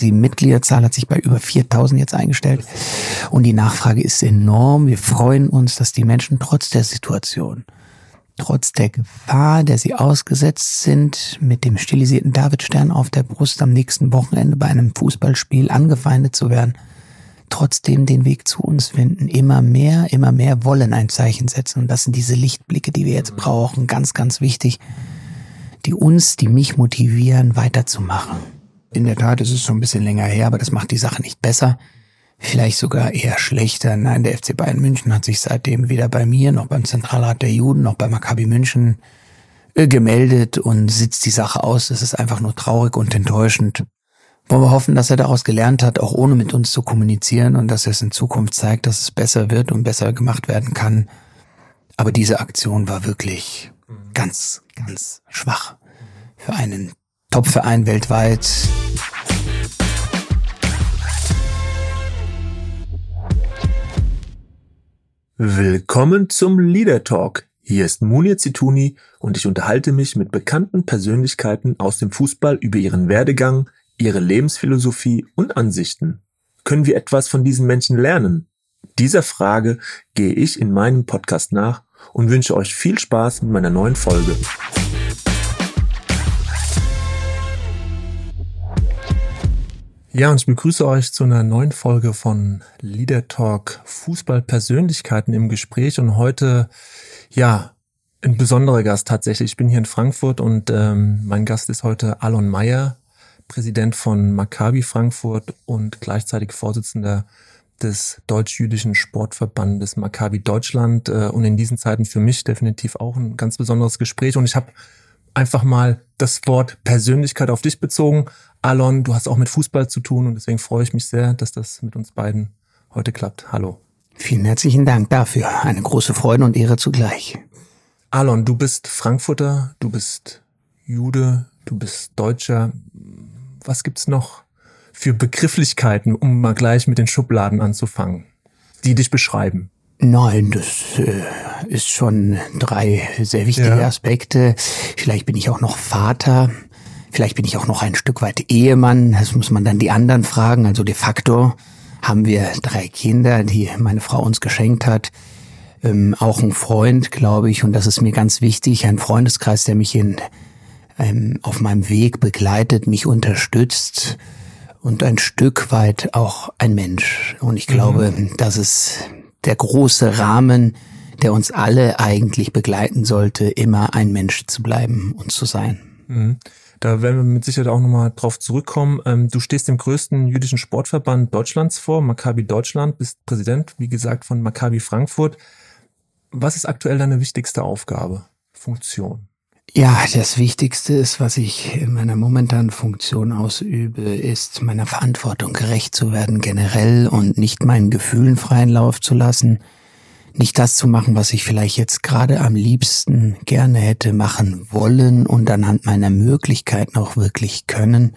Die Mitgliederzahl hat sich bei über 4000 jetzt eingestellt und die Nachfrage ist enorm. Wir freuen uns, dass die Menschen trotz der Situation, trotz der Gefahr, der sie ausgesetzt sind, mit dem stilisierten Davidstern auf der Brust am nächsten Wochenende bei einem Fußballspiel angefeindet zu werden, trotzdem den Weg zu uns finden. Immer mehr, immer mehr wollen ein Zeichen setzen. Und das sind diese Lichtblicke, die wir jetzt brauchen. Ganz, ganz wichtig. Die uns, die mich motivieren, weiterzumachen. In der Tat ist es schon ein bisschen länger her, aber das macht die Sache nicht besser. Vielleicht sogar eher schlechter. Nein, der FC Bayern München hat sich seitdem weder bei mir noch beim Zentralrat der Juden noch bei Maccabi München äh, gemeldet und sitzt die Sache aus. Das ist einfach nur traurig und enttäuschend. Wollen wir hoffen, dass er daraus gelernt hat, auch ohne mit uns zu kommunizieren und dass er es in Zukunft zeigt, dass es besser wird und besser gemacht werden kann. Aber diese Aktion war wirklich ganz, ganz schwach für einen Topverein weltweit. Willkommen zum Leader Talk. Hier ist Munir Zituni und ich unterhalte mich mit bekannten Persönlichkeiten aus dem Fußball über ihren Werdegang, ihre Lebensphilosophie und Ansichten. Können wir etwas von diesen Menschen lernen? Dieser Frage gehe ich in meinem Podcast nach und wünsche euch viel Spaß mit meiner neuen Folge. Ja, und ich begrüße euch zu einer neuen Folge von Leader Talk Fußballpersönlichkeiten im Gespräch und heute, ja, ein besonderer Gast tatsächlich. Ich bin hier in Frankfurt und ähm, mein Gast ist heute Alon Meyer, Präsident von Maccabi Frankfurt und gleichzeitig Vorsitzender des deutsch-jüdischen Sportverbandes Maccabi Deutschland. Äh, und in diesen Zeiten für mich definitiv auch ein ganz besonderes Gespräch. Und ich habe einfach mal das Wort Persönlichkeit auf dich bezogen. Alon, du hast auch mit Fußball zu tun und deswegen freue ich mich sehr, dass das mit uns beiden heute klappt. Hallo. Vielen herzlichen Dank dafür. Eine große Freude und Ehre zugleich. Alon, du bist Frankfurter, du bist Jude, du bist Deutscher was gibt's noch für Begrifflichkeiten, um mal gleich mit den Schubladen anzufangen, die dich beschreiben? Nein, das äh, ist schon drei sehr wichtige ja. Aspekte. Vielleicht bin ich auch noch Vater. Vielleicht bin ich auch noch ein Stück weit Ehemann. Das muss man dann die anderen fragen. Also de facto haben wir drei Kinder, die meine Frau uns geschenkt hat. Ähm, auch ein Freund, glaube ich, und das ist mir ganz wichtig, ein Freundeskreis, der mich in ähm, auf meinem Weg begleitet, mich unterstützt und ein Stück weit auch ein Mensch. Und ich glaube, mhm. das ist der große Rahmen, der uns alle eigentlich begleiten sollte, immer ein Mensch zu bleiben und zu sein. Mhm. Da werden wir mit Sicherheit auch nochmal drauf zurückkommen. Ähm, du stehst dem größten jüdischen Sportverband Deutschlands vor, Maccabi Deutschland, bist Präsident, wie gesagt, von Maccabi Frankfurt. Was ist aktuell deine wichtigste Aufgabe, Funktion? Ja, das Wichtigste ist, was ich in meiner momentanen Funktion ausübe, ist meiner Verantwortung gerecht zu werden generell und nicht meinen Gefühlen freien Lauf zu lassen, nicht das zu machen, was ich vielleicht jetzt gerade am liebsten gerne hätte machen wollen und anhand meiner Möglichkeiten auch wirklich können,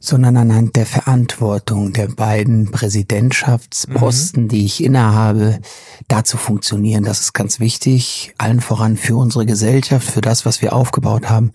sondern anhand der Verantwortung der beiden Präsidentschaftsposten, mhm. die ich innehabe, da zu funktionieren. Das ist ganz wichtig, allen voran für unsere Gesellschaft, für das, was wir aufgebaut haben,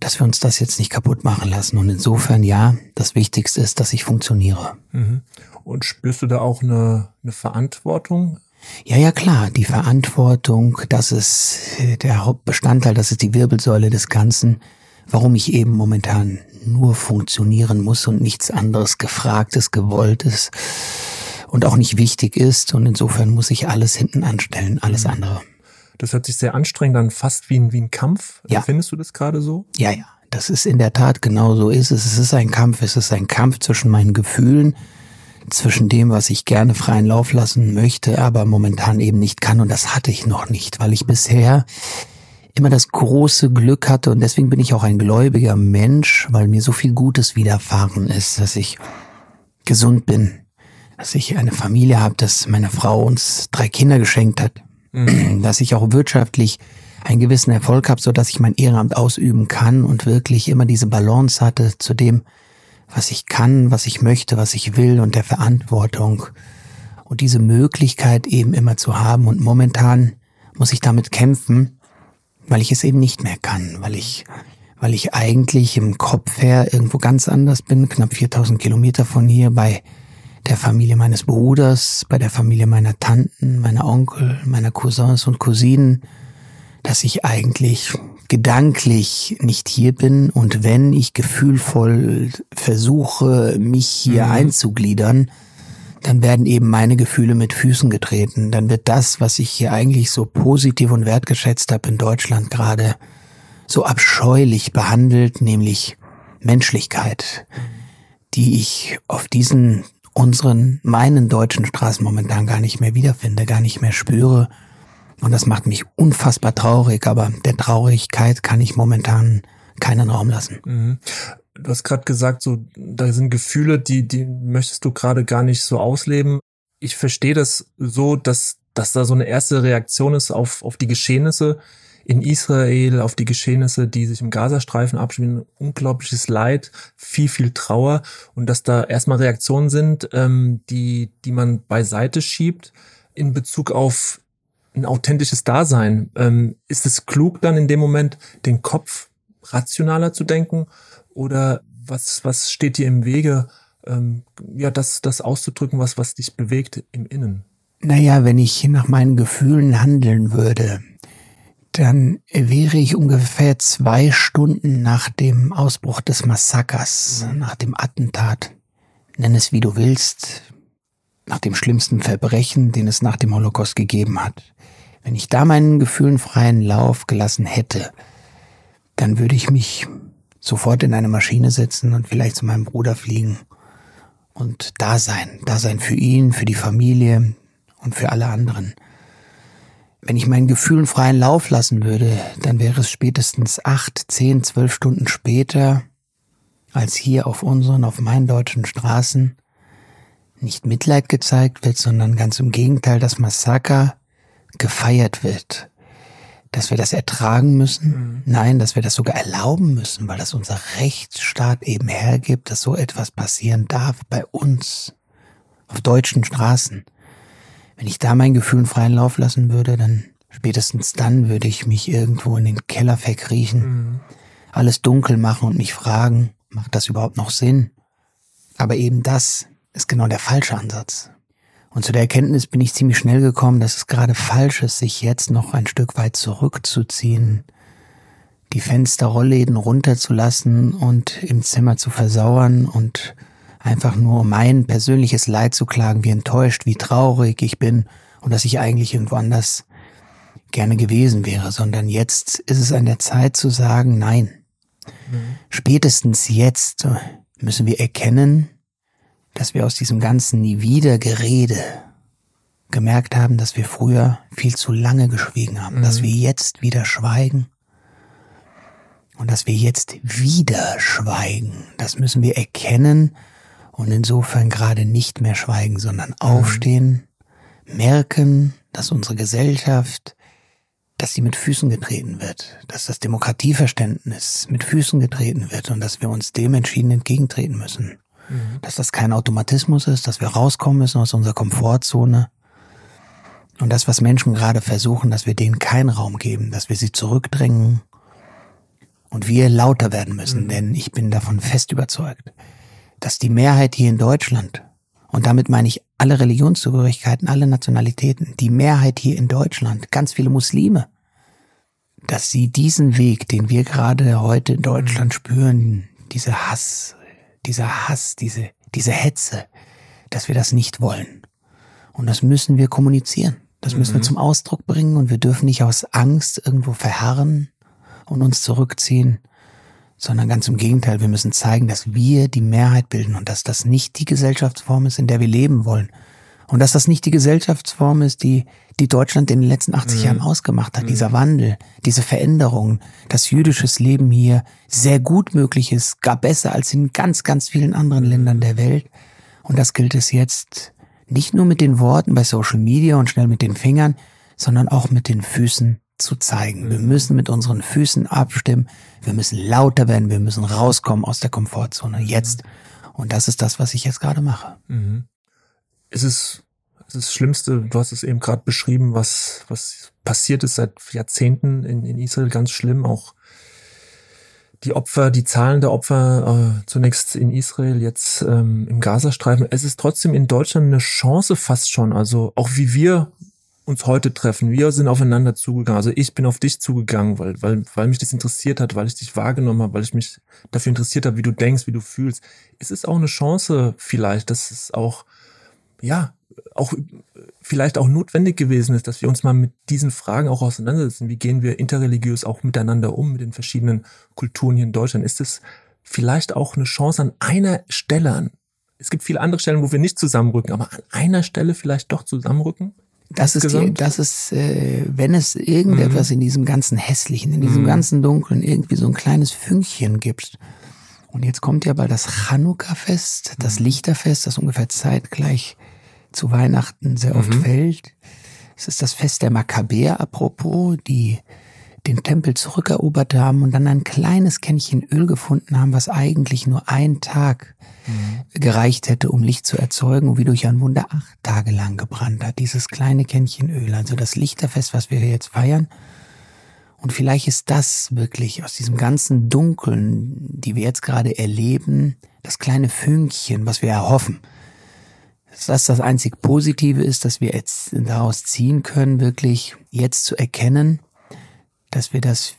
dass wir uns das jetzt nicht kaputt machen lassen. Und insofern, ja, das Wichtigste ist, dass ich funktioniere. Mhm. Und spürst du da auch eine, eine Verantwortung? Ja, ja, klar. Die Verantwortung, das ist äh, der Hauptbestandteil, das ist die Wirbelsäule des Ganzen, warum ich eben momentan nur funktionieren muss und nichts anderes gefragtes, gewolltes und auch nicht wichtig ist. Und insofern muss ich alles hinten anstellen, alles mhm. andere. Das hört sich sehr anstrengend an, fast wie ein, wie ein Kampf. Ja. Findest du das gerade so? Ja, ja. Das ist in der Tat genau so ist es. Es ist ein Kampf. Es ist ein Kampf zwischen meinen Gefühlen, zwischen dem, was ich gerne freien Lauf lassen möchte, aber momentan eben nicht kann. Und das hatte ich noch nicht, weil ich bisher immer das große Glück hatte und deswegen bin ich auch ein gläubiger Mensch, weil mir so viel Gutes widerfahren ist, dass ich gesund bin, dass ich eine Familie habe, dass meine Frau uns drei Kinder geschenkt hat, mhm. dass ich auch wirtschaftlich einen gewissen Erfolg habe, so dass ich mein Ehrenamt ausüben kann und wirklich immer diese Balance hatte zu dem, was ich kann, was ich möchte, was ich will und der Verantwortung. Und diese Möglichkeit eben immer zu haben. Und momentan muss ich damit kämpfen, weil ich es eben nicht mehr kann, weil ich weil ich eigentlich im Kopf her irgendwo ganz anders bin, knapp 4000 Kilometer von hier bei der Familie meines Bruders, bei der Familie meiner Tanten, meiner Onkel, meiner Cousins und Cousinen, dass ich eigentlich gedanklich nicht hier bin und wenn ich gefühlvoll versuche, mich hier mhm. einzugliedern, dann werden eben meine Gefühle mit Füßen getreten. Dann wird das, was ich hier eigentlich so positiv und wertgeschätzt habe in Deutschland gerade, so abscheulich behandelt, nämlich Menschlichkeit, die ich auf diesen unseren, meinen deutschen Straßen momentan gar nicht mehr wiederfinde, gar nicht mehr spüre. Und das macht mich unfassbar traurig, aber der Traurigkeit kann ich momentan keinen Raum lassen. Mhm. Du hast gerade gesagt, so da sind Gefühle, die die möchtest du gerade gar nicht so ausleben. Ich verstehe das so, dass dass da so eine erste Reaktion ist auf auf die Geschehnisse in Israel, auf die Geschehnisse, die sich im Gazastreifen abspielen. Unglaubliches Leid, viel viel Trauer und dass da erstmal Reaktionen sind, ähm, die die man beiseite schiebt in Bezug auf ein authentisches Dasein. Ähm, ist es klug dann in dem Moment den Kopf rationaler zu denken oder was, was steht dir im Wege, ähm, ja, das, das auszudrücken, was, was dich bewegt im Innen? Naja, wenn ich nach meinen Gefühlen handeln würde, dann wäre ich ungefähr zwei Stunden nach dem Ausbruch des Massakers, mhm. nach dem Attentat, nenn es wie du willst, nach dem schlimmsten Verbrechen, den es nach dem Holocaust gegeben hat. Wenn ich da meinen Gefühlen freien Lauf gelassen hätte, dann würde ich mich sofort in eine Maschine setzen und vielleicht zu meinem Bruder fliegen und da sein, da sein für ihn, für die Familie und für alle anderen. Wenn ich meinen Gefühlen freien Lauf lassen würde, dann wäre es spätestens acht, zehn, zwölf Stunden später, als hier auf unseren, auf meinen deutschen Straßen nicht Mitleid gezeigt wird, sondern ganz im Gegenteil das Massaker gefeiert wird dass wir das ertragen müssen. Mhm. Nein, dass wir das sogar erlauben müssen, weil das unser Rechtsstaat eben hergibt, dass so etwas passieren darf bei uns auf deutschen Straßen. Wenn ich da mein Gefühl freien Lauf lassen würde, dann spätestens dann würde ich mich irgendwo in den Keller verkriechen, mhm. alles dunkel machen und mich fragen, macht das überhaupt noch Sinn? Aber eben das ist genau der falsche Ansatz. Und zu der Erkenntnis bin ich ziemlich schnell gekommen, dass es gerade falsch ist, sich jetzt noch ein Stück weit zurückzuziehen, die Fensterrollläden runterzulassen und im Zimmer zu versauern und einfach nur mein persönliches Leid zu klagen, wie enttäuscht, wie traurig ich bin und dass ich eigentlich irgendwo anders gerne gewesen wäre, sondern jetzt ist es an der Zeit zu sagen, nein. Mhm. Spätestens jetzt müssen wir erkennen, dass wir aus diesem ganzen Nie wieder Gerede gemerkt haben, dass wir früher viel zu lange geschwiegen haben, mhm. dass wir jetzt wieder schweigen und dass wir jetzt wieder schweigen. Das müssen wir erkennen und insofern gerade nicht mehr schweigen, sondern mhm. aufstehen, merken, dass unsere Gesellschaft, dass sie mit Füßen getreten wird, dass das Demokratieverständnis mit Füßen getreten wird und dass wir uns dem entschieden entgegentreten müssen. Mhm. Dass das kein Automatismus ist, dass wir rauskommen müssen aus unserer Komfortzone. Und das, was Menschen gerade versuchen, dass wir denen keinen Raum geben, dass wir sie zurückdrängen und wir lauter werden müssen. Mhm. Denn ich bin davon fest überzeugt, dass die Mehrheit hier in Deutschland, und damit meine ich alle Religionszugehörigkeiten, alle Nationalitäten, die Mehrheit hier in Deutschland, ganz viele Muslime, dass sie diesen Weg, den wir gerade heute in Deutschland mhm. spüren, diese Hass, dieser Hass, diese, diese Hetze, dass wir das nicht wollen. Und das müssen wir kommunizieren. Das müssen mhm. wir zum Ausdruck bringen und wir dürfen nicht aus Angst irgendwo verharren und uns zurückziehen, sondern ganz im Gegenteil, wir müssen zeigen, dass wir die Mehrheit bilden und dass das nicht die Gesellschaftsform ist, in der wir leben wollen, und dass das nicht die Gesellschaftsform ist, die, die Deutschland in den letzten 80 mhm. Jahren ausgemacht hat. Mhm. Dieser Wandel, diese Veränderung, dass jüdisches Leben hier sehr gut möglich ist, gar besser als in ganz, ganz vielen anderen Ländern der Welt. Und das gilt es jetzt nicht nur mit den Worten bei Social Media und schnell mit den Fingern, sondern auch mit den Füßen zu zeigen. Wir mhm. müssen mit unseren Füßen abstimmen. Wir müssen lauter werden. Wir müssen rauskommen aus der Komfortzone. Jetzt. Und das ist das, was ich jetzt gerade mache. Mhm es ist das Schlimmste, du hast es eben gerade beschrieben, was, was passiert ist seit Jahrzehnten in, in Israel, ganz schlimm, auch die Opfer, die Zahlen der Opfer äh, zunächst in Israel, jetzt ähm, im Gazastreifen. Es ist trotzdem in Deutschland eine Chance fast schon. Also auch wie wir uns heute treffen. Wir sind aufeinander zugegangen. Also ich bin auf dich zugegangen, weil, weil, weil mich das interessiert hat, weil ich dich wahrgenommen habe, weil ich mich dafür interessiert habe, wie du denkst, wie du fühlst. Es ist auch eine Chance vielleicht, dass es auch, ja, auch vielleicht auch notwendig gewesen ist, dass wir uns mal mit diesen Fragen auch auseinandersetzen. Wie gehen wir interreligiös auch miteinander um, mit den verschiedenen Kulturen hier in Deutschland? Ist es vielleicht auch eine Chance an einer Stelle an? Es gibt viele andere Stellen, wo wir nicht zusammenrücken, aber an einer Stelle vielleicht doch zusammenrücken? Das ist, die, das ist, äh, wenn es irgendetwas mhm. in diesem ganzen Hässlichen, in diesem mhm. ganzen Dunklen irgendwie so ein kleines Fünkchen gibt. Und jetzt kommt ja bald das Chanukka-Fest, das mhm. Lichterfest, das ungefähr zeitgleich zu Weihnachten sehr oft mhm. fällt. Es ist das Fest der Makkabäer, apropos, die den Tempel zurückerobert haben und dann ein kleines Kännchen Öl gefunden haben, was eigentlich nur ein Tag mhm. gereicht hätte, um Licht zu erzeugen und wie durch ein Wunder acht Tage lang gebrannt hat. Dieses kleine Kännchen Öl, also das Lichterfest, was wir jetzt feiern. Und vielleicht ist das wirklich aus diesem ganzen Dunkeln, die wir jetzt gerade erleben, das kleine Fünkchen, was wir erhoffen dass das das einzig Positive ist, dass wir jetzt daraus ziehen können, wirklich jetzt zu erkennen, dass wir das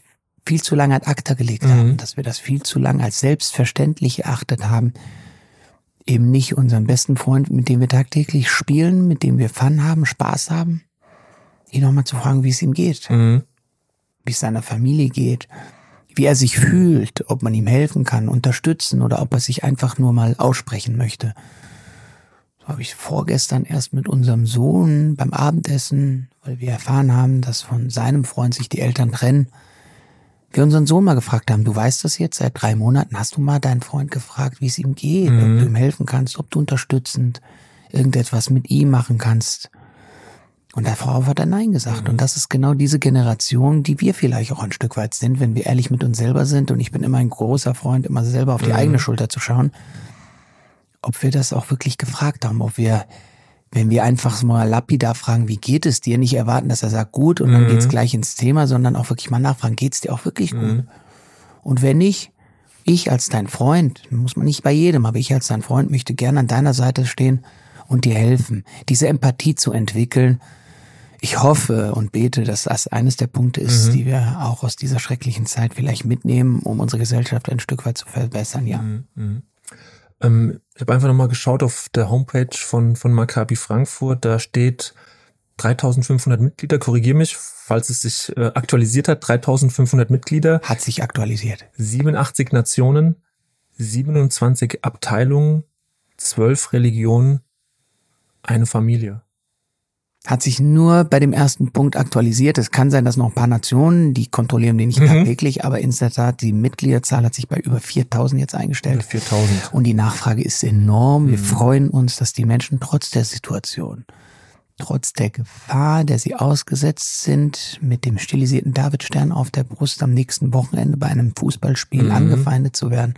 viel zu lange ad acta gelegt mhm. haben, dass wir das viel zu lange als selbstverständlich erachtet haben, eben nicht unseren besten Freund, mit dem wir tagtäglich spielen, mit dem wir Fun haben, Spaß haben, ihn nochmal zu fragen, wie es ihm geht, mhm. wie es seiner Familie geht, wie er sich fühlt, ob man ihm helfen kann, unterstützen oder ob er sich einfach nur mal aussprechen möchte habe ich vorgestern erst mit unserem Sohn beim Abendessen, weil wir erfahren haben, dass von seinem Freund sich die Eltern trennen, wir unseren Sohn mal gefragt haben, du weißt das jetzt seit drei Monaten, hast du mal deinen Freund gefragt, wie es ihm geht, mhm. ob du ihm helfen kannst, ob du unterstützend irgendetwas mit ihm machen kannst. Und der Frau hat er Nein gesagt. Mhm. Und das ist genau diese Generation, die wir vielleicht auch ein Stück weit sind, wenn wir ehrlich mit uns selber sind. Und ich bin immer ein großer Freund, immer selber auf die mhm. eigene Schulter zu schauen ob wir das auch wirklich gefragt haben, ob wir, wenn wir einfach mal lapidar fragen, wie geht es dir, nicht erwarten, dass er sagt gut und mhm. dann geht's gleich ins Thema, sondern auch wirklich mal nachfragen, geht's dir auch wirklich gut? Mhm. Und wenn nicht, ich als dein Freund, muss man nicht bei jedem, aber ich als dein Freund möchte gerne an deiner Seite stehen und dir helfen, diese Empathie zu entwickeln. Ich hoffe und bete, dass das eines der Punkte ist, mhm. die wir auch aus dieser schrecklichen Zeit vielleicht mitnehmen, um unsere Gesellschaft ein Stück weit zu verbessern, ja. Mhm. Ähm, ich habe einfach nochmal geschaut auf der Homepage von, von Maccabi Frankfurt. Da steht 3500 Mitglieder. Korrigiere mich, falls es sich äh, aktualisiert hat. 3500 Mitglieder. Hat sich aktualisiert. 87 Nationen, 27 Abteilungen, 12 Religionen, eine Familie hat sich nur bei dem ersten Punkt aktualisiert. Es kann sein, dass noch ein paar Nationen, die kontrollieren die nicht mhm. tagtäglich, aber in der Tat, die Mitgliederzahl hat sich bei über 4000 jetzt eingestellt. Über 4000. Und die Nachfrage ist enorm. Wir mhm. freuen uns, dass die Menschen trotz der Situation, trotz der Gefahr, der sie ausgesetzt sind, mit dem stilisierten Davidstern auf der Brust am nächsten Wochenende bei einem Fußballspiel mhm. angefeindet zu werden,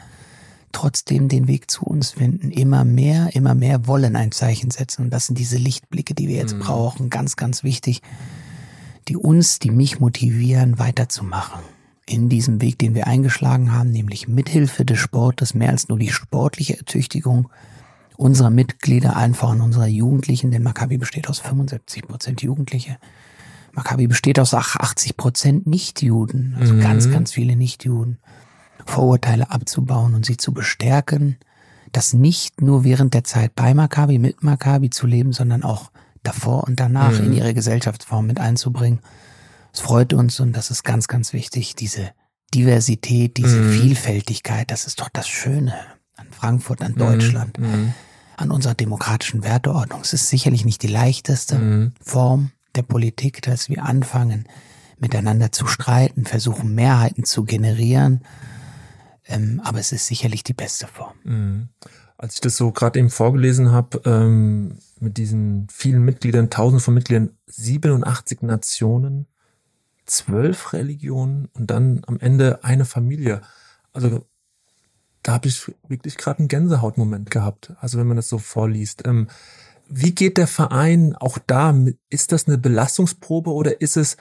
trotzdem den Weg zu uns finden. Immer mehr, immer mehr wollen ein Zeichen setzen. Und das sind diese Lichtblicke, die wir jetzt mhm. brauchen. Ganz, ganz wichtig. Die uns, die mich motivieren, weiterzumachen. In diesem Weg, den wir eingeschlagen haben, nämlich mithilfe des Sportes, mehr als nur die sportliche Ertüchtigung unserer Mitglieder, einfach an unserer Jugendlichen, denn Maccabi besteht aus 75 Prozent Jugendliche. Maccabi besteht aus 80 Prozent Nichtjuden, also mhm. ganz, ganz viele Nichtjuden. Vorurteile abzubauen und sie zu bestärken, das nicht nur während der Zeit bei Maccabi, mit Maccabi zu leben, sondern auch davor und danach mhm. in ihre Gesellschaftsform mit einzubringen. Es freut uns und das ist ganz, ganz wichtig, diese Diversität, diese mhm. Vielfältigkeit, das ist doch das Schöne an Frankfurt, an mhm. Deutschland, mhm. an unserer demokratischen Werteordnung. Es ist sicherlich nicht die leichteste mhm. Form der Politik, dass wir anfangen, miteinander zu streiten, versuchen Mehrheiten zu generieren ähm, aber es ist sicherlich die beste Form. Mhm. Als ich das so gerade eben vorgelesen habe, ähm, mit diesen vielen Mitgliedern, tausend von Mitgliedern, 87 Nationen, zwölf Religionen und dann am Ende eine Familie. Also da habe ich wirklich gerade einen Gänsehautmoment gehabt. Also wenn man das so vorliest. Ähm, wie geht der Verein auch da? Ist das eine Belastungsprobe oder ist es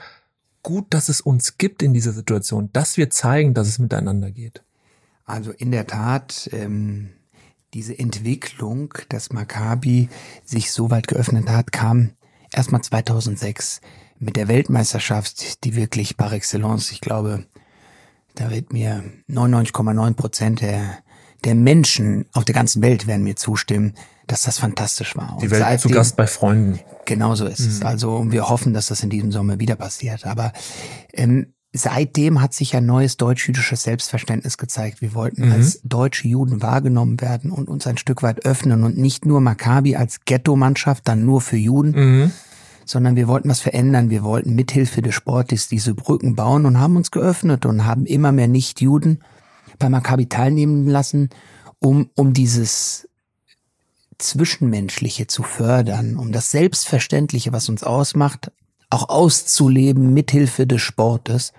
gut, dass es uns gibt in dieser Situation, dass wir zeigen, dass es miteinander geht? Also in der Tat, ähm, diese Entwicklung, dass Maccabi sich so weit geöffnet hat, kam erstmal 2006 mit der Weltmeisterschaft, die wirklich par excellence, ich glaube, da wird mir 99,9 Prozent der, der Menschen auf der ganzen Welt werden mir zustimmen, dass das fantastisch war. Und die Welt seitdem, zu Gast bei Freunden. Genauso ist mhm. es. Also wir hoffen, dass das in diesem Sommer wieder passiert. Aber ähm, seitdem hat sich ein neues deutsch-jüdisches Selbstverständnis gezeigt. Wir wollten mhm. als deutsche Juden wahrgenommen werden und uns ein Stück weit öffnen und nicht nur Maccabi als Ghetto-Mannschaft, dann nur für Juden, mhm. sondern wir wollten was verändern. Wir wollten mithilfe des Sportes diese Brücken bauen und haben uns geöffnet und haben immer mehr Nicht-Juden bei Maccabi teilnehmen lassen, um, um dieses Zwischenmenschliche zu fördern, um das Selbstverständliche, was uns ausmacht, auch auszuleben mithilfe des Sportes.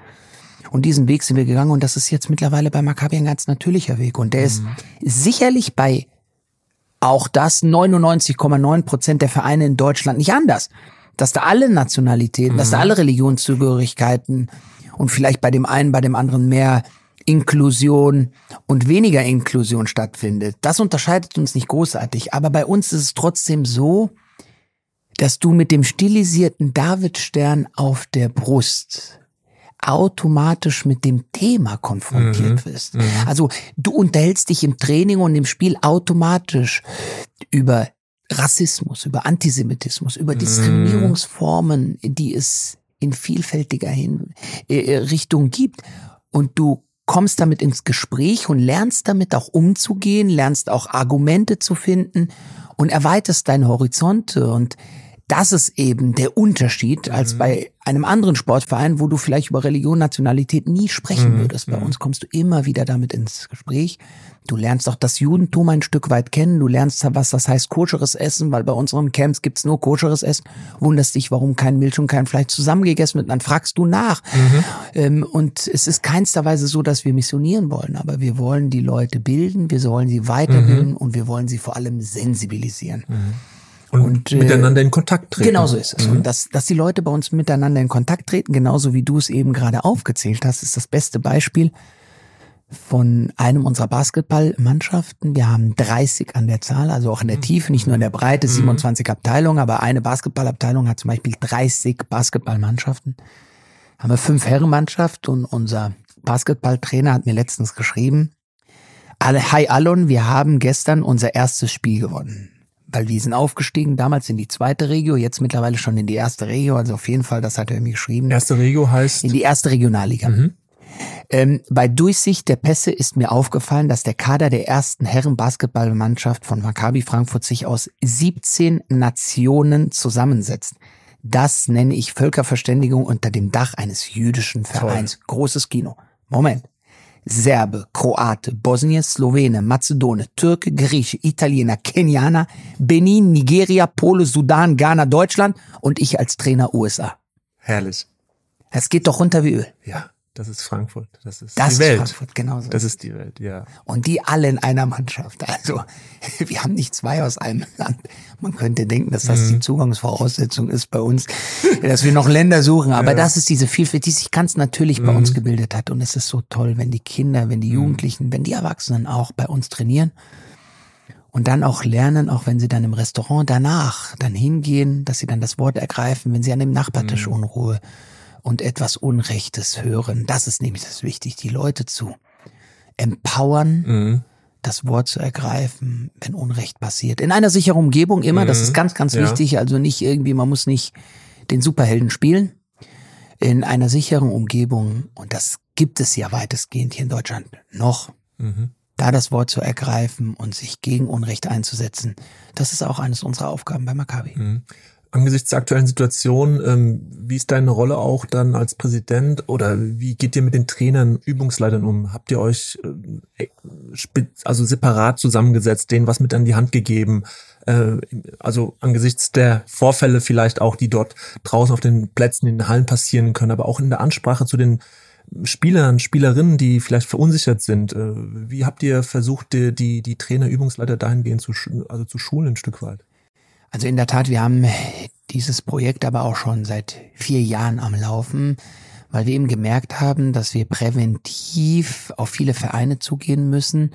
Und diesen Weg sind wir gegangen und das ist jetzt mittlerweile bei Maccabi ein ganz natürlicher Weg. Und der mhm. ist sicherlich bei auch das 99,9 Prozent der Vereine in Deutschland nicht anders. Dass da alle Nationalitäten, mhm. dass da mhm. alle Religionszugehörigkeiten und vielleicht bei dem einen, bei dem anderen mehr Inklusion und weniger Inklusion stattfindet. Das unterscheidet uns nicht großartig. Aber bei uns ist es trotzdem so, dass du mit dem stilisierten Davidstern auf der Brust automatisch mit dem Thema konfrontiert mhm. wirst. Mhm. Also du unterhältst dich im Training und im Spiel automatisch über Rassismus, über Antisemitismus, über mhm. Diskriminierungsformen, die es in vielfältiger Hin äh, äh, Richtung gibt. Und du kommst damit ins Gespräch und lernst damit auch umzugehen, lernst auch Argumente zu finden und erweiterst deine Horizonte und das ist eben der Unterschied als mhm. bei einem anderen Sportverein, wo du vielleicht über Religion, Nationalität nie sprechen mhm. würdest. Bei mhm. uns kommst du immer wieder damit ins Gespräch. Du lernst auch das Judentum ein Stück weit kennen. Du lernst, was das heißt, koscheres Essen, weil bei unseren Camps gibt's nur koscheres Essen. Wunderst dich, warum kein Milch und kein Fleisch zusammengegessen wird. Dann fragst du nach. Mhm. Ähm, und es ist keinster Weise so, dass wir missionieren wollen, aber wir wollen die Leute bilden, wir sollen sie weiterbilden mhm. und wir wollen sie vor allem sensibilisieren. Und, und äh, miteinander in Kontakt treten. Genau so ist es. Mhm. Und dass, dass die Leute bei uns miteinander in Kontakt treten, genauso wie du es eben gerade aufgezählt hast, ist das beste Beispiel von einem unserer Basketballmannschaften. Wir haben 30 an der Zahl, also auch in der mhm. Tiefe, nicht nur in der Breite, 27 mhm. Abteilungen, aber eine Basketballabteilung hat zum Beispiel 30 Basketballmannschaften. Haben wir fünf Herrenmannschaft und unser Basketballtrainer hat mir letztens geschrieben, Hi Alon, wir haben gestern unser erstes Spiel gewonnen weil die sind aufgestiegen, damals in die zweite Regio, jetzt mittlerweile schon in die erste Regio, also auf jeden Fall, das hat er mir geschrieben. Erste Regio heißt? In die erste Regionalliga. Mhm. Ähm, bei Durchsicht der Pässe ist mir aufgefallen, dass der Kader der ersten Herren-Basketballmannschaft von Maccabi Frankfurt sich aus 17 Nationen zusammensetzt. Das nenne ich Völkerverständigung unter dem Dach eines jüdischen Vereins. Toll. Großes Kino. Moment. Serbe, Kroate, Bosnier, Slowene, Mazedone, Türke, Grieche, Italiener, Kenianer, Benin, Nigeria, Pole, Sudan, Ghana, Deutschland und ich als Trainer USA. Herrlich. Es geht doch runter wie Öl. Ja. Das ist Frankfurt. Das ist das die Welt. Frankfurt, genau so. Das ist die Welt, ja. Und die alle in einer Mannschaft. Also, wir haben nicht zwei aus einem Land. Man könnte denken, dass das mhm. die Zugangsvoraussetzung ist bei uns, dass wir noch Länder suchen. Aber ja. das ist diese Vielfalt, die sich ganz natürlich mhm. bei uns gebildet hat. Und es ist so toll, wenn die Kinder, wenn die mhm. Jugendlichen, wenn die Erwachsenen auch bei uns trainieren und dann auch lernen, auch wenn sie dann im Restaurant danach dann hingehen, dass sie dann das Wort ergreifen, wenn sie an dem Nachbartisch mhm. Unruhe und etwas Unrechtes hören. Das ist nämlich das wichtig, die Leute zu empowern, mhm. das Wort zu ergreifen, wenn Unrecht passiert. In einer sicheren Umgebung immer, mhm. das ist ganz, ganz ja. wichtig. Also nicht irgendwie, man muss nicht den Superhelden spielen. In einer sicheren Umgebung, und das gibt es ja weitestgehend hier in Deutschland noch, mhm. da das Wort zu ergreifen und sich gegen Unrecht einzusetzen, das ist auch eines unserer Aufgaben bei Maccabi. Angesichts der aktuellen Situation, ähm, wie ist deine Rolle auch dann als Präsident oder wie geht ihr mit den Trainern, Übungsleitern um? Habt ihr euch äh, also separat zusammengesetzt, denen was mit an die Hand gegeben? Äh, also angesichts der Vorfälle vielleicht auch, die dort draußen auf den Plätzen in den Hallen passieren können, aber auch in der Ansprache zu den Spielern, Spielerinnen, die vielleicht verunsichert sind. Äh, wie habt ihr versucht, die, die, die Trainer, Übungsleiter dahingehend zu, also zu schulen ein Stück weit? Also in der Tat, wir haben dieses Projekt aber auch schon seit vier Jahren am Laufen, weil wir eben gemerkt haben, dass wir präventiv auf viele Vereine zugehen müssen,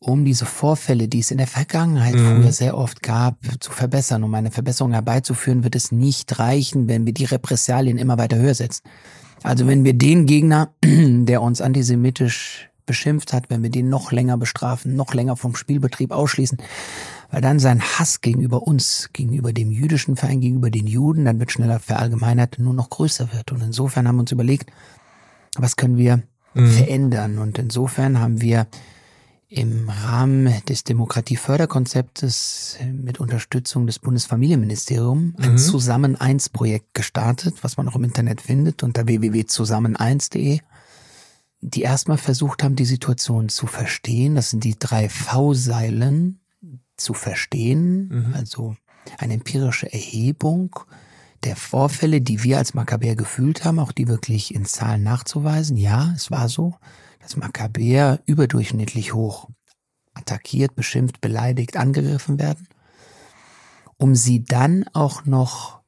um diese Vorfälle, die es in der Vergangenheit mhm. früher sehr oft gab, zu verbessern. Um eine Verbesserung herbeizuführen, wird es nicht reichen, wenn wir die Repressalien immer weiter höher setzen. Also wenn wir den Gegner, der uns antisemitisch beschimpft hat, wenn wir den noch länger bestrafen, noch länger vom Spielbetrieb ausschließen, weil dann sein Hass gegenüber uns, gegenüber dem jüdischen Verein, gegenüber den Juden, dann wird schneller verallgemeinert, nur noch größer wird. Und insofern haben wir uns überlegt, was können wir mhm. verändern? Und insofern haben wir im Rahmen des Demokratieförderkonzeptes mit Unterstützung des Bundesfamilienministeriums ein mhm. Zusammen-1-Projekt gestartet, was man auch im Internet findet unter www.zusammen1.de, die erstmal versucht haben, die Situation zu verstehen. Das sind die drei V-Seilen zu verstehen, mhm. also eine empirische Erhebung der Vorfälle, die wir als Makkabäer gefühlt haben, auch die wirklich in Zahlen nachzuweisen. Ja, es war so, dass Makkabäer überdurchschnittlich hoch attackiert, beschimpft, beleidigt, angegriffen werden, um sie dann auch noch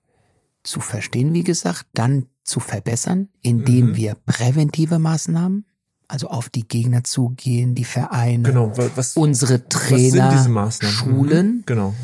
zu verstehen, wie gesagt, dann zu verbessern, indem mhm. wir präventive Maßnahmen also auf die Gegner zugehen, die Vereine, genau, was, unsere Trainer, mhm. Schulen. Genau.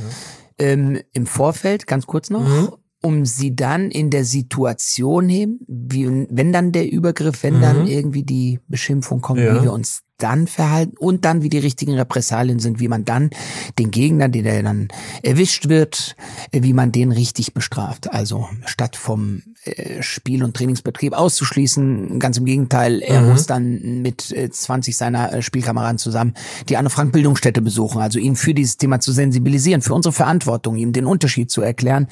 Ja. Ähm, Im Vorfeld, ganz kurz noch, mhm. um sie dann in der Situation heben, wie, wenn dann der Übergriff, wenn mhm. dann irgendwie die Beschimpfung kommt, ja. wie wir uns dann verhalten und dann wie die richtigen Repressalien sind, wie man dann den Gegner, der dann erwischt wird, äh, wie man den richtig bestraft. Also statt vom äh, Spiel- und Trainingsbetrieb auszuschließen, ganz im Gegenteil, er mhm. muss dann mit 20 äh, seiner Spielkameraden zusammen die Anne Frank Bildungsstätte besuchen, also ihn für dieses Thema zu sensibilisieren, für unsere Verantwortung, ihm den Unterschied zu erklären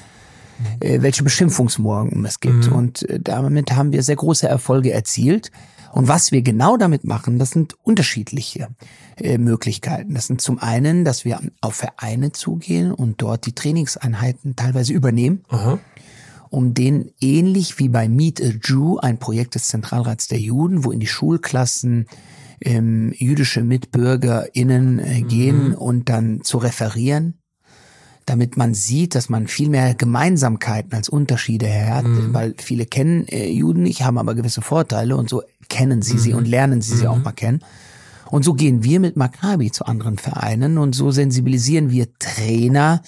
welche Beschimpfungsmorgen es gibt. Mhm. Und damit haben wir sehr große Erfolge erzielt. Und was wir genau damit machen, das sind unterschiedliche äh, Möglichkeiten. Das sind zum einen, dass wir auf Vereine zugehen und dort die Trainingseinheiten teilweise übernehmen. Aha um den ähnlich wie bei Meet a Jew, ein Projekt des Zentralrats der Juden, wo in die Schulklassen ähm, jüdische MitbürgerInnen äh, gehen mhm. und dann zu referieren, damit man sieht, dass man viel mehr Gemeinsamkeiten als Unterschiede hat, mhm. weil viele kennen äh, Juden nicht, haben aber gewisse Vorteile und so kennen sie mhm. sie und lernen sie sie auch mhm. mal kennen. Und so gehen wir mit Maccabi zu anderen Vereinen und so sensibilisieren wir Trainer,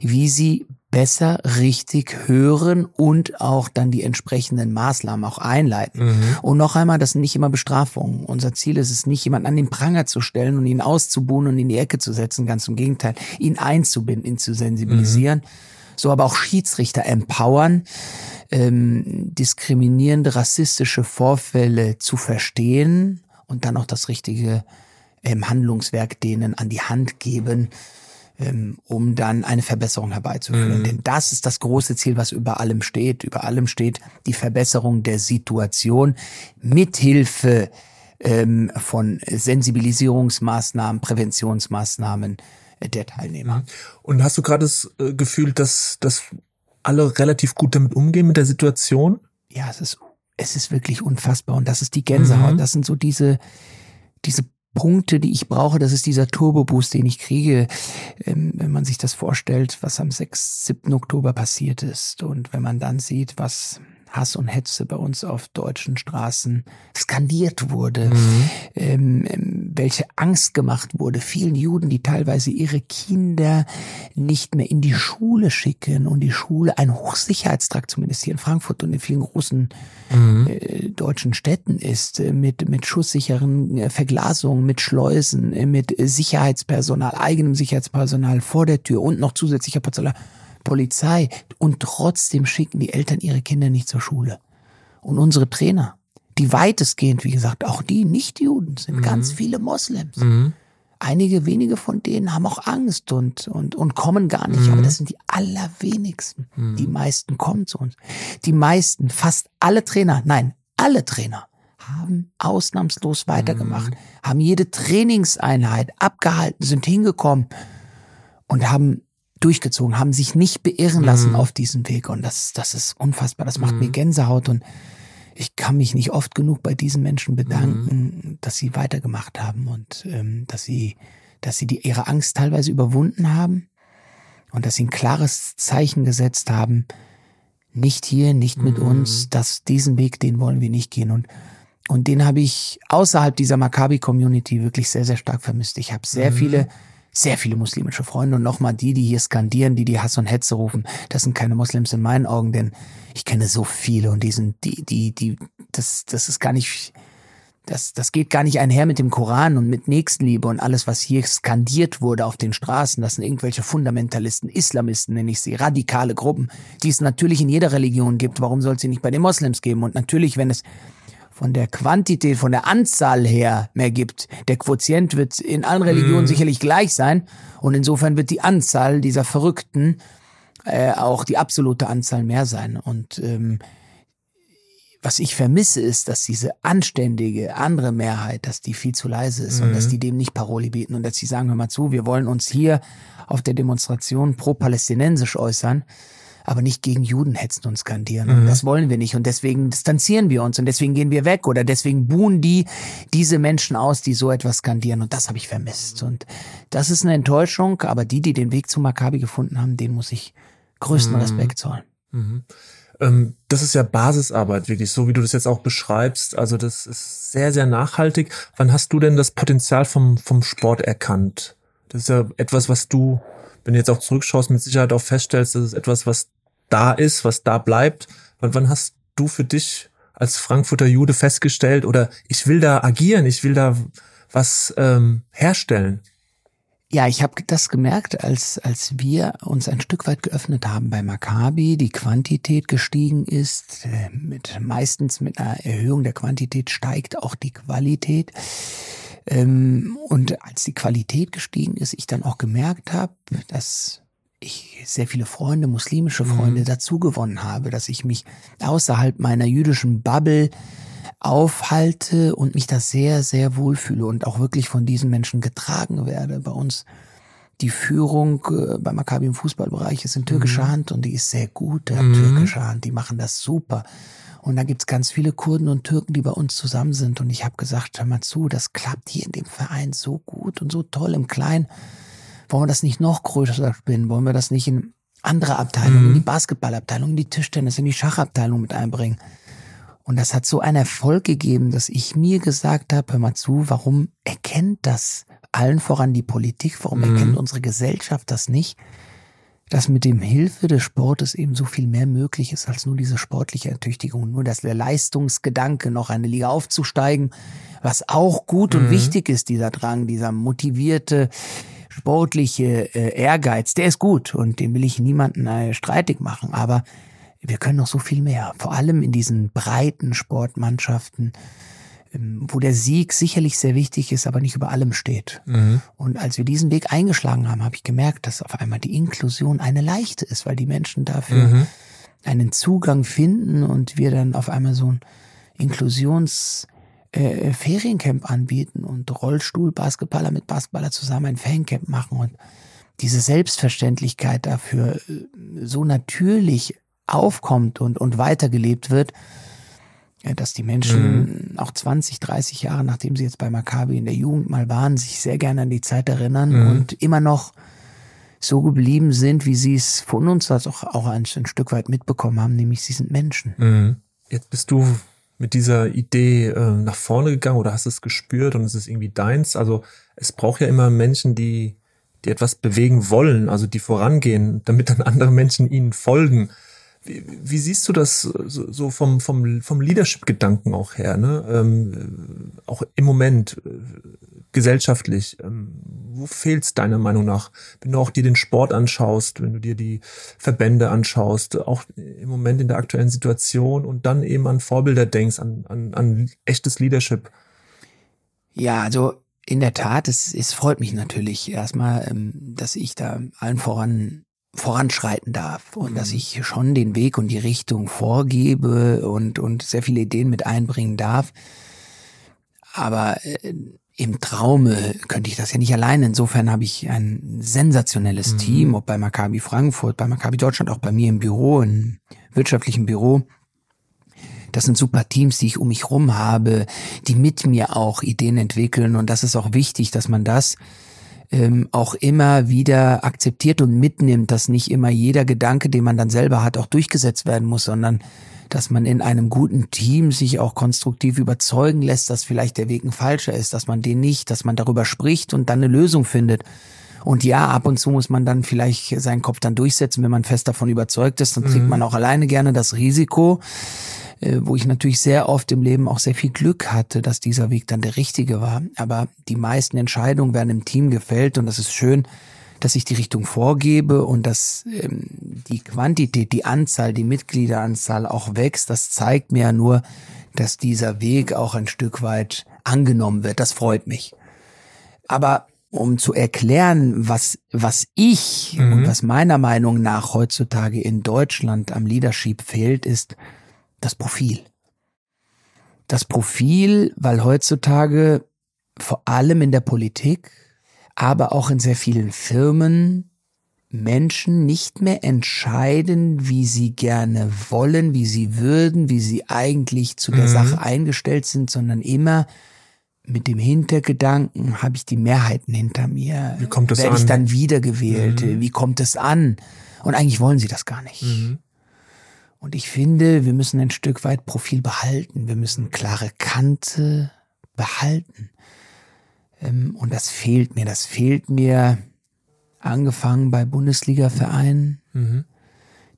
wie sie besser richtig hören und auch dann die entsprechenden Maßnahmen auch einleiten. Mhm. Und noch einmal, das sind nicht immer Bestrafungen. Unser Ziel ist es nicht, jemanden an den Pranger zu stellen und ihn auszubuhen und in die Ecke zu setzen. Ganz im Gegenteil, ihn einzubinden, ihn zu sensibilisieren. Mhm. So aber auch Schiedsrichter empowern, ähm, diskriminierende, rassistische Vorfälle zu verstehen und dann auch das richtige ähm, Handlungswerk denen an die Hand geben, ähm, um dann eine Verbesserung herbeizuführen. Mhm. Denn das ist das große Ziel, was über allem steht. Über allem steht die Verbesserung der Situation mithilfe ähm, von Sensibilisierungsmaßnahmen, Präventionsmaßnahmen der Teilnehmer. Und hast du gerade das äh, Gefühl, dass, dass alle relativ gut damit umgehen mit der Situation? Ja, es ist, es ist wirklich unfassbar. Und das ist die Gänsehaut. Mhm. Das sind so diese, diese Punkte, die ich brauche. Das ist dieser Turbo-Boost, den ich kriege, ähm, wenn man sich das vorstellt, was am 6., 7. Oktober passiert ist. Und wenn man dann sieht, was Hass und Hetze bei uns auf deutschen Straßen skandiert wurde, mhm. ähm, ähm, welche Angst gemacht wurde. Vielen Juden, die teilweise ihre Kinder nicht mehr in die Schule schicken und die Schule ein Hochsicherheitstrakt, zumindest hier in Frankfurt und in vielen großen mhm. äh, deutschen Städten ist, äh, mit, mit schusssicheren äh, Verglasungen, mit Schleusen, äh, mit Sicherheitspersonal, eigenem Sicherheitspersonal vor der Tür und noch zusätzlicher Personal. Polizei und trotzdem schicken die Eltern ihre Kinder nicht zur Schule. Und unsere Trainer, die weitestgehend, wie gesagt, auch die Nicht-Juden sind mhm. ganz viele Moslems. Mhm. Einige wenige von denen haben auch Angst und, und, und kommen gar nicht, mhm. aber das sind die allerwenigsten. Mhm. Die meisten kommen zu uns. Die meisten, fast alle Trainer, nein, alle Trainer haben ausnahmslos weitergemacht, mhm. haben jede Trainingseinheit abgehalten, sind hingekommen und haben durchgezogen, haben sich nicht beirren lassen mhm. auf diesem Weg. Und das, das ist unfassbar. Das macht mhm. mir Gänsehaut. Und ich kann mich nicht oft genug bei diesen Menschen bedanken, mhm. dass sie weitergemacht haben und ähm, dass sie, dass sie die, ihre Angst teilweise überwunden haben und dass sie ein klares Zeichen gesetzt haben. nicht hier, nicht mit Mhm. uns, das, diesen Weg, den wollen wir nicht gehen. Und, und den habe ich außerhalb dieser Maccabi-Community wirklich sehr, sehr stark vermisst. Ich habe sehr Mhm. viele, sehr viele muslimische Freunde und nochmal die, die hier skandieren, die die Hass und Hetze rufen, das sind keine Muslims in meinen Augen, denn ich kenne so viele und die sind, die, die, die, das, das ist gar nicht, das, das geht gar nicht einher mit dem Koran und mit Nächstenliebe und alles, was hier skandiert wurde auf den Straßen. Das sind irgendwelche Fundamentalisten, Islamisten nenne ich sie, radikale Gruppen, die es natürlich in jeder Religion gibt. Warum soll es sie nicht bei den Moslems geben? Und natürlich, wenn es von der Quantität, von der Anzahl her mehr gibt. Der Quotient wird in allen Religionen sicherlich gleich sein und insofern wird die Anzahl dieser Verrückten äh, auch die absolute Anzahl mehr sein. Und ähm, was ich vermisse, ist, dass diese anständige andere Mehrheit, dass die viel zu leise ist und dass die dem nicht Paroli bieten und dass sie sagen, hör mal zu, wir wollen uns hier auf der Demonstration pro-palästinensisch äußern, aber nicht gegen Juden hetzen und skandieren. Und das wollen wir nicht und deswegen distanzieren wir uns und deswegen gehen wir weg oder deswegen buhen die diese Menschen aus, die so etwas skandieren und das habe ich vermisst. Und das ist eine Enttäuschung, aber die, die den Weg zu Maccabi gefunden haben, denen muss ich größten Respekt zollen. Ähm, das ist ja Basisarbeit, wirklich, so wie du das jetzt auch beschreibst. Also das ist sehr, sehr nachhaltig. Wann hast du denn das Potenzial vom, vom Sport erkannt? Das ist ja etwas, was du, wenn du jetzt auch zurückschaust, mit Sicherheit auch feststellst, das ist etwas, was da ist, was da bleibt. Wann, wann hast du für dich als Frankfurter Jude festgestellt oder ich will da agieren, ich will da was ähm, herstellen? Ja, ich habe das gemerkt, als, als wir uns ein Stück weit geöffnet haben bei Maccabi, die Quantität gestiegen ist, äh, mit, meistens mit einer Erhöhung der Quantität steigt auch die Qualität. Ähm, und als die Qualität gestiegen ist, ich dann auch gemerkt habe, dass ich sehr viele Freunde, muslimische Freunde dazu gewonnen habe, dass ich mich außerhalb meiner jüdischen Bubble aufhalte und mich da sehr, sehr wohlfühle und auch wirklich von diesen Menschen getragen werde. Bei uns die Führung äh, bei Maccabi im Fußballbereich ist in türkischer Hand und die ist sehr gut, der türkischer Hand, die machen das super. Und da gibt's ganz viele Kurden und Türken, die bei uns zusammen sind. Und ich habe gesagt, hör mal zu, das klappt hier in dem Verein so gut und so toll im Kleinen. Wollen wir das nicht noch größer spinnen? Wollen wir das nicht in andere Abteilungen, in die Basketballabteilung, in die Tischtennis, in die Schachabteilung mit einbringen? Und das hat so einen Erfolg gegeben, dass ich mir gesagt habe, hör mal zu, warum erkennt das allen voran die Politik, warum erkennt unsere Gesellschaft das nicht, dass mit dem Hilfe des Sportes eben so viel mehr möglich ist als nur diese sportliche Ertüchtigung, nur dass der Leistungsgedanke noch eine Liga aufzusteigen, was auch gut und wichtig ist, dieser Drang, dieser motivierte, sportliche äh, Ehrgeiz, der ist gut und den will ich niemanden äh, streitig machen, aber wir können noch so viel mehr, vor allem in diesen breiten Sportmannschaften, wo der Sieg sicherlich sehr wichtig ist, aber nicht über allem steht. Und als wir diesen Weg eingeschlagen haben, habe ich gemerkt, dass auf einmal die Inklusion eine leichte ist, weil die Menschen dafür einen Zugang finden und wir dann auf einmal so ein Inklusions äh, Feriencamp anbieten und Rollstuhl-Basketballer mit Basketballer zusammen ein Fancamp machen und diese Selbstverständlichkeit dafür äh, so natürlich aufkommt und, und weitergelebt wird, dass die Menschen auch 20, 30 Jahre, nachdem sie jetzt bei Maccabi in der Jugend mal waren, sich sehr gerne an die Zeit erinnern und immer noch so geblieben sind, wie sie es von uns das auch, auch ein, ein Stück weit mitbekommen haben, nämlich sie sind Menschen. Mhm. Jetzt bist du mit dieser Idee äh, nach vorne gegangen oder hast es gespürt und es ist irgendwie deins. Also es braucht ja immer Menschen, die, die etwas bewegen wollen, also die vorangehen, damit dann andere Menschen ihnen folgen. Wie, wie siehst du das so, so vom, vom, vom Leadership-Gedanken auch her? Ne? Ähm, auch im Moment äh, gesellschaftlich. Ähm, wo fehlt's deiner Meinung nach? Wenn du auch dir den Sport anschaust, wenn du dir die Verbände anschaust, auch im Moment in der aktuellen Situation und dann eben an Vorbilder denkst, an, an, an echtes Leadership. Ja, also in der Tat, es, es freut mich natürlich erstmal, ähm, dass ich da allen voran voranschreiten darf und dass ich schon den Weg und die Richtung vorgebe und, und sehr viele Ideen mit einbringen darf. Aber äh, im Traume könnte ich das ja nicht allein. Insofern habe ich ein sensationelles Team, ob bei Maccabi Frankfurt, bei Maccabi Deutschland, auch bei mir im Büro, im wirtschaftlichen Büro. Das sind super Teams, die ich um mich rum habe, die mit mir auch Ideen entwickeln. Und das ist auch wichtig, dass man das ähm, auch immer wieder akzeptiert und mitnimmt, dass nicht immer jeder Gedanke, den man dann selber hat, auch durchgesetzt werden muss, sondern dass man in einem guten Team sich auch konstruktiv überzeugen lässt, dass vielleicht der Weg ein falscher ist, dass man den nicht, dass man darüber spricht und dann eine Lösung findet. Und ja, ab und zu muss man dann vielleicht seinen Kopf dann durchsetzen, wenn man fest davon überzeugt ist. Dann trägt mhm. man auch alleine gerne das Risiko, äh, wo ich natürlich sehr oft im Leben auch sehr viel Glück hatte, dass dieser Weg dann der richtige war. Aber die meisten Entscheidungen werden im Team gefällt und das ist schön, dass ich die Richtung vorgebe und dass ähm, die Quantität, die Anzahl, die Mitgliederanzahl auch wächst, das zeigt mir ja nur, dass dieser Weg auch ein Stück weit angenommen wird. Das freut mich. Aber um zu erklären, was, was ich mhm. und was meiner Meinung nach heutzutage in Deutschland am Leadership fehlt, ist das Profil. Das Profil, weil heutzutage vor allem in der Politik aber auch in sehr vielen Firmen Menschen nicht mehr entscheiden, wie sie gerne wollen, wie sie würden, wie sie eigentlich zu der mhm. Sache eingestellt sind, sondern immer mit dem Hintergedanken, habe ich die Mehrheiten hinter mir? Wie kommt es Werde ich dann wiedergewählt? Mhm. Wie kommt es an? Und eigentlich wollen sie das gar nicht. Mhm. Und ich finde, wir müssen ein Stück weit Profil behalten. Wir müssen klare Kante behalten. Ähm, und das fehlt mir. Das fehlt mir angefangen bei Bundesliga-Vereinen, mhm.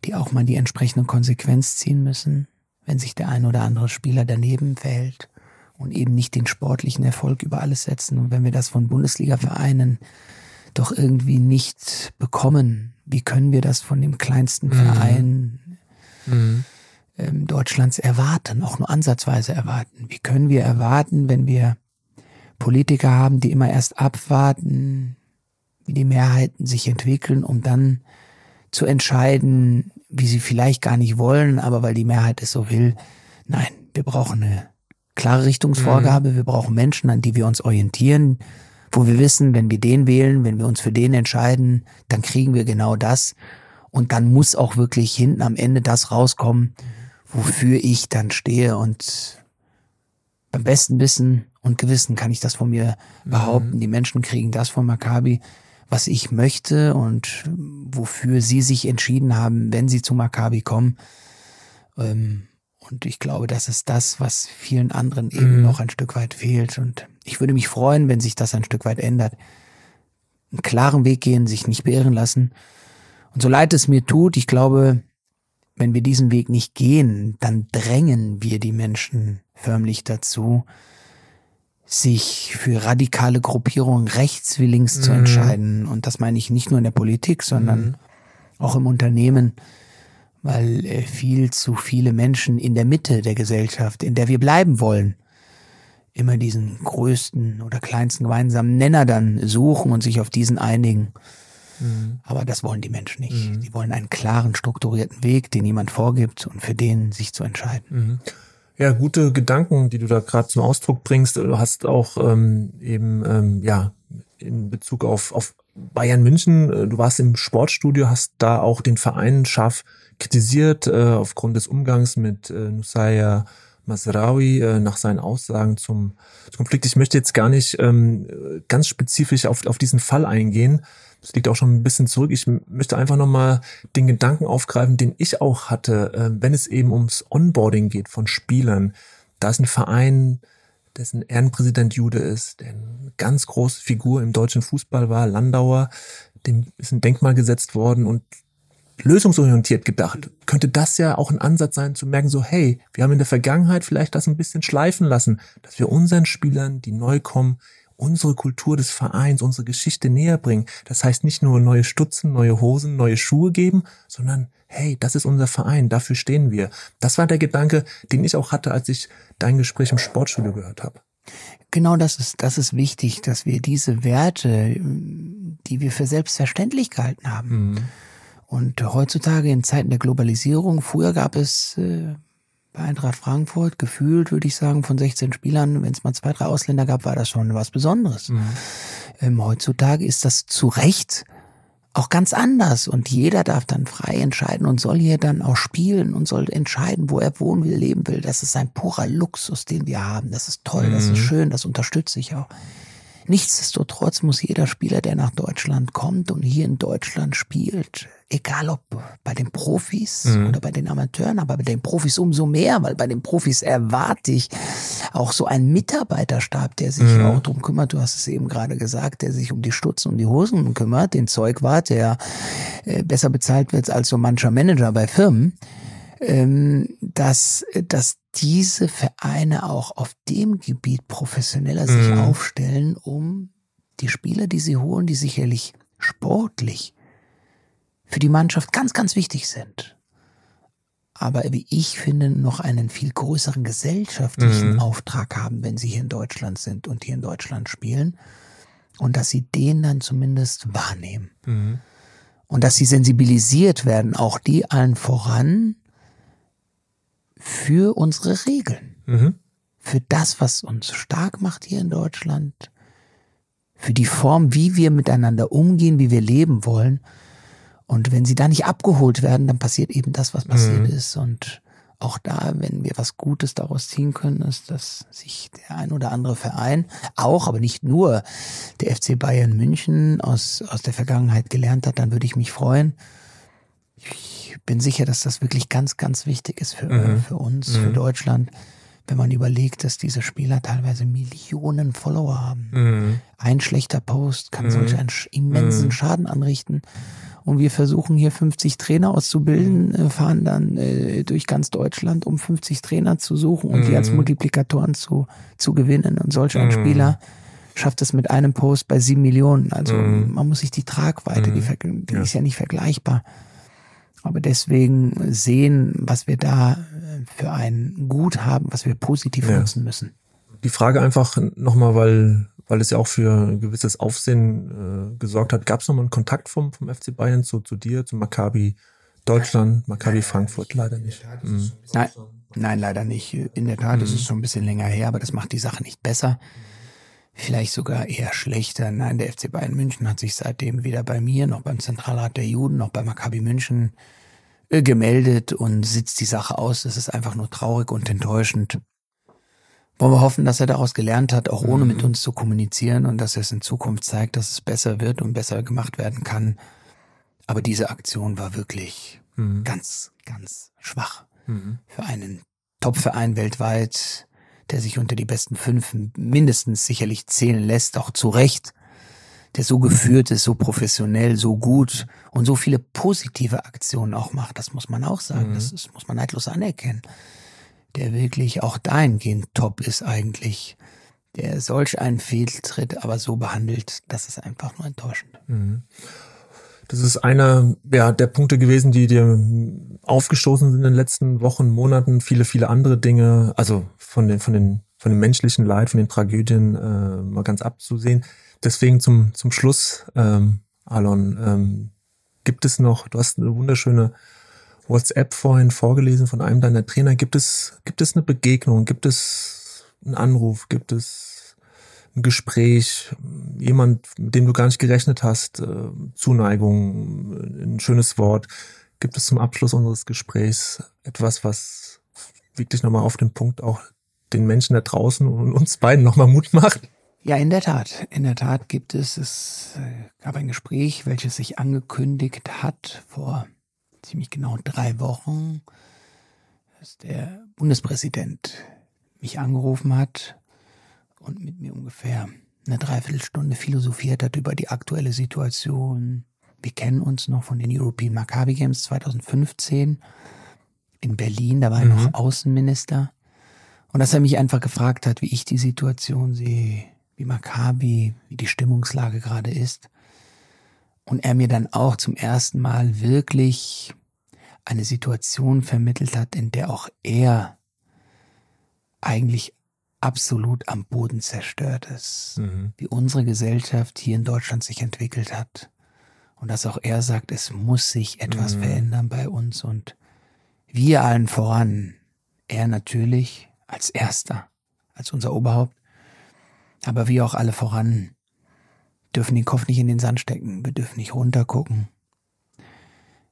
die auch mal die entsprechende Konsequenz ziehen müssen, wenn sich der ein oder andere Spieler daneben verhält und eben nicht den sportlichen Erfolg über alles setzen. Und wenn wir das von Bundesliga-Vereinen doch irgendwie nicht bekommen, wie können wir das von dem kleinsten mhm. Verein mhm. ähm, Deutschlands erwarten, auch nur ansatzweise erwarten? Wie können wir erwarten, wenn wir Politiker haben, die immer erst abwarten, wie die Mehrheiten sich entwickeln, um dann zu entscheiden, wie sie vielleicht gar nicht wollen, aber weil die Mehrheit es so will. Nein, wir brauchen eine klare Richtungsvorgabe, mhm. wir brauchen Menschen, an die wir uns orientieren, wo wir wissen, wenn wir den wählen, wenn wir uns für den entscheiden, dann kriegen wir genau das. Und dann muss auch wirklich hinten am Ende das rauskommen, wofür ich dann stehe. Und beim besten Wissen und Gewissen kann ich das von mir behaupten. Mhm. Die Menschen kriegen das von Maccabi, was ich möchte und wofür sie sich entschieden haben, wenn sie zu Maccabi kommen. Ähm, und ich glaube, das ist das, was vielen anderen eben mhm. noch ein Stück weit fehlt. Und ich würde mich freuen, wenn sich das ein Stück weit ändert. Einen klaren Weg gehen, sich nicht beirren lassen. Und so leid es mir tut, ich glaube, wenn wir diesen Weg nicht gehen, dann drängen wir die Menschen förmlich dazu, sich für radikale Gruppierungen rechtswillings mhm. zu entscheiden. Und das meine ich nicht nur in der Politik, sondern mhm. auch im Unternehmen, weil äh, viel zu viele Menschen in der Mitte der Gesellschaft, in der wir bleiben wollen, immer diesen größten oder kleinsten gemeinsamen Nenner dann suchen und sich auf diesen einigen. Mhm. Aber das wollen die Menschen nicht. Mhm. Die wollen einen klaren, strukturierten Weg, den jemand vorgibt und für den sich zu entscheiden. Mhm. Ja, gute Gedanken, die du da gerade zum Ausdruck bringst. Du hast auch ähm, eben ähm, ja in Bezug auf, auf Bayern München, äh, du warst im Sportstudio, hast da auch den Verein scharf kritisiert äh, aufgrund des Umgangs mit äh, Nusaya Masraoui äh, nach seinen Aussagen zum, zum Konflikt. Ich möchte jetzt gar nicht ähm, ganz spezifisch auf, auf diesen Fall eingehen, das liegt auch schon ein bisschen zurück. Ich möchte einfach nochmal den Gedanken aufgreifen, den ich auch hatte, äh, wenn es eben ums Onboarding geht von Spielern. Da ist ein Verein, dessen Ehrenpräsident Jude ist, der eine ganz große Figur im deutschen Fußball war, Landauer, dem ist ein Denkmal gesetzt worden und lösungsorientiert gedacht, könnte das ja auch ein Ansatz sein, zu merken, so, hey, wir haben in der Vergangenheit vielleicht das ein bisschen schleifen lassen, dass wir unseren Spielern, die neu kommen, unsere Kultur des Vereins, unsere Geschichte näher bringen. Das heißt nicht nur neue Stutzen, neue Hosen, neue Schuhe geben, sondern hey, das ist unser Verein, dafür stehen wir. Das war der Gedanke, den ich auch hatte, als ich dein Gespräch im Sportstudio gehört habe. Genau das ist, das ist wichtig, dass wir diese Werte, die wir für selbstverständlich gehalten haben. Mhm. Und heutzutage in Zeiten der Globalisierung, früher gab es äh, bei Eintracht Frankfurt gefühlt, würde ich sagen, von 16 Spielern, wenn es mal zwei, drei Ausländer gab, war das schon was Besonderes. Mhm. Ähm, heutzutage ist das zu Recht auch ganz anders und jeder darf dann frei entscheiden und soll hier dann auch spielen und soll entscheiden, wo er wohnen will, leben will. Das ist ein purer Luxus, den wir haben. Das ist toll, mhm. das ist mhm. schön, das unterstütze ich auch. Nichtsdestotrotz muss jeder Spieler, der nach Deutschland kommt und hier in Deutschland spielt, egal ob bei den Profis mhm. oder bei den Amateuren, aber bei den Profis umso mehr, weil bei den Profis erwarte ich auch so einen Mitarbeiterstab, der sich mhm. auch drum kümmert. Du hast es eben gerade gesagt, der sich um die Stutzen und die Hosen kümmert, den Zeugwart, der äh, besser bezahlt wird als so mancher Manager bei Firmen ähm, dass, dass diese Vereine auch auf dem Gebiet professioneller sich mhm. aufstellen, um die Spieler, die sie holen, die sicherlich sportlich für die Mannschaft ganz, ganz wichtig sind, aber wie ich finde, noch einen viel größeren gesellschaftlichen mhm. Auftrag haben, wenn sie hier in Deutschland sind und hier in Deutschland spielen. Und dass sie den dann zumindest wahrnehmen. Mhm. Und dass sie sensibilisiert werden, auch die allen voran, für unsere Regeln. Mhm. Für das, was uns stark macht hier in Deutschland. Für die Form, wie wir miteinander umgehen, wie wir leben wollen. Und wenn sie da nicht abgeholt werden, dann passiert eben das, was passiert mhm. ist. Und auch da, wenn wir was Gutes daraus ziehen können, ist, dass sich der ein oder andere Verein, auch, aber nicht nur der FC Bayern München aus, aus der Vergangenheit gelernt hat, dann würde ich mich freuen. Ich bin sicher, dass das wirklich ganz, ganz wichtig ist für, mhm. für uns, mhm. für Deutschland, wenn man überlegt, dass diese Spieler teilweise Millionen Follower haben. Mhm. Ein schlechter Post kann solch mhm. einen immensen mhm. Schaden anrichten. Und wir versuchen hier 50 Trainer auszubilden, mhm. äh, fahren dann äh, durch ganz Deutschland, um 50 Trainer zu suchen und die als Multiplikatoren zu, zu gewinnen. Und solch ein Spieler schafft es mit einem Post bei sieben Millionen. Also man muss sich die Tragweite, die, die ja. ist ja nicht vergleichbar. Aber deswegen sehen, was wir da äh, für ein Gut haben, was wir positiv ja. nutzen müssen. Die Frage einfach nochmal, weil, weil es ja auch für ein gewisses Aufsehen äh, gesorgt hat. Gab es nochmal einen Kontakt vom, vom FC Bayern zu, zu dir, zu Maccabi Deutschland, Maccabi Frankfurt? Leider nicht. Mhm. Nein, nein, leider nicht. In der Tat, mhm. es ist schon ein bisschen länger her, aber das macht die Sache nicht besser. Vielleicht sogar eher schlechter. Nein, der FC Bayern München hat sich seitdem weder bei mir noch beim Zentralrat der Juden noch bei Maccabi München äh, gemeldet und sitzt die Sache aus. Das ist einfach nur traurig und enttäuschend. Wollen wir hoffen, dass er daraus gelernt hat, auch ohne mit mhm. uns zu kommunizieren und dass er es in Zukunft zeigt, dass es besser wird und besser gemacht werden kann. Aber diese Aktion war wirklich mhm. ganz, ganz schwach. Mhm. Für einen Topverein weltweit, der sich unter die besten fünf mindestens sicherlich zählen lässt, auch zu Recht der so geführt ist, so professionell, so gut und so viele positive Aktionen auch macht. Das muss man auch sagen. Mhm. Das, das muss man neidlos anerkennen. Der wirklich auch dahingehend top ist eigentlich. Der solch einen Fehltritt aber so behandelt, das ist einfach nur enttäuschend. Mhm. Das ist einer ja, der Punkte gewesen, die dir aufgestoßen sind in den letzten Wochen, Monaten. Viele, viele andere Dinge, also von den, von den, von den menschlichen Leid, von den Tragödien äh, mal ganz abzusehen. Deswegen zum, zum Schluss, ähm, Alon, ähm, gibt es noch, du hast eine wunderschöne WhatsApp vorhin vorgelesen von einem deiner Trainer. Gibt es, gibt es eine Begegnung? Gibt es einen Anruf? Gibt es ein Gespräch? Jemand, mit dem du gar nicht gerechnet hast? Äh, Zuneigung, ein schönes Wort? Gibt es zum Abschluss unseres Gesprächs etwas, was wirklich nochmal auf den Punkt auch den Menschen da draußen und uns beiden nochmal Mut macht? Ja, in der Tat. In der Tat gibt es, es äh, gab ein Gespräch, welches sich angekündigt hat vor ziemlich genau drei Wochen, dass der Bundespräsident mich angerufen hat und mit mir ungefähr eine Dreiviertelstunde philosophiert hat über die aktuelle Situation. Wir kennen uns noch von den European Maccabi Games 2015 in Berlin, da war er mhm. noch Außenminister. Und dass er mich einfach gefragt hat, wie ich die Situation sehe, wie Maccabi, wie die Stimmungslage gerade ist. Und er mir dann auch zum ersten Mal wirklich eine Situation vermittelt hat, in der auch er eigentlich absolut am Boden zerstört ist, mhm. wie unsere Gesellschaft hier in Deutschland sich entwickelt hat. Und dass auch er sagt, es muss sich etwas mhm. verändern bei uns und wir allen voran, er natürlich als erster, als unser Oberhaupt, aber wir auch alle voran dürfen den Kopf nicht in den Sand stecken. Wir dürfen nicht runtergucken.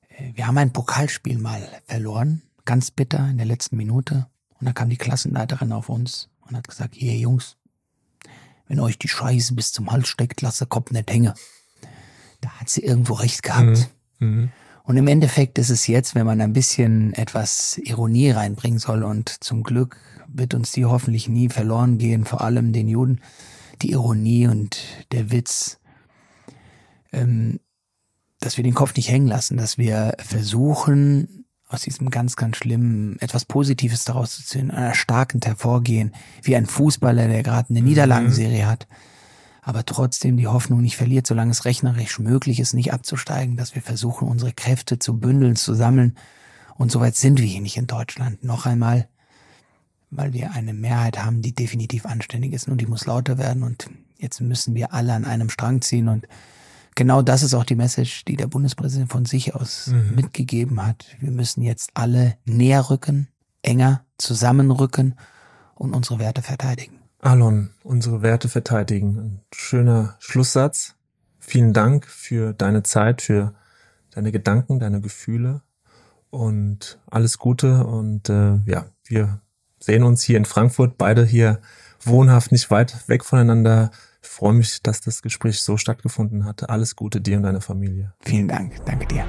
Äh, wir haben ein Pokalspiel mal verloren, ganz bitter in der letzten Minute. Und da kam die Klassenleiterin auf uns und hat gesagt, hier Jungs, wenn euch die Scheiße bis zum Hals steckt, lasse Kopf nicht hängen. Da hat sie irgendwo recht gehabt. Mhm. Mhm. Und im Endeffekt ist es jetzt, wenn man ein bisschen etwas Ironie reinbringen soll und zum Glück wird uns die hoffentlich nie verloren gehen, vor allem den Juden, die Ironie und der Witz, ähm, dass wir den Kopf nicht hängen lassen, dass wir versuchen, aus diesem ganz, ganz schlimmen etwas Positives daraus zu ziehen, einer starken hervorgehen, wie ein Fußballer, der gerade eine mhm. Niederlagenserie hat, aber trotzdem die Hoffnung nicht verliert, solange es rechnerisch möglich ist, nicht abzusteigen, dass wir versuchen, unsere Kräfte zu bündeln, zu sammeln. Und soweit sind wir hier nicht in Deutschland. Noch einmal, weil wir eine Mehrheit haben, die definitiv anständig ist und die muss lauter werden. Und jetzt müssen wir alle an einem Strang ziehen. Und genau das ist auch die Message, die der Bundespräsident von sich aus mhm. mitgegeben hat. Wir müssen jetzt alle näher rücken, enger zusammenrücken und unsere Werte verteidigen. Alon, unsere Werte verteidigen. Ein schöner Schlusssatz. Vielen Dank für deine Zeit, für deine Gedanken, deine Gefühle und alles Gute. Und äh, ja, wir sehen uns hier in Frankfurt, beide hier wohnhaft, nicht weit weg voneinander freue mich, dass das Gespräch so stattgefunden hat. Alles Gute dir und deiner Familie. Vielen Dank. Danke dir.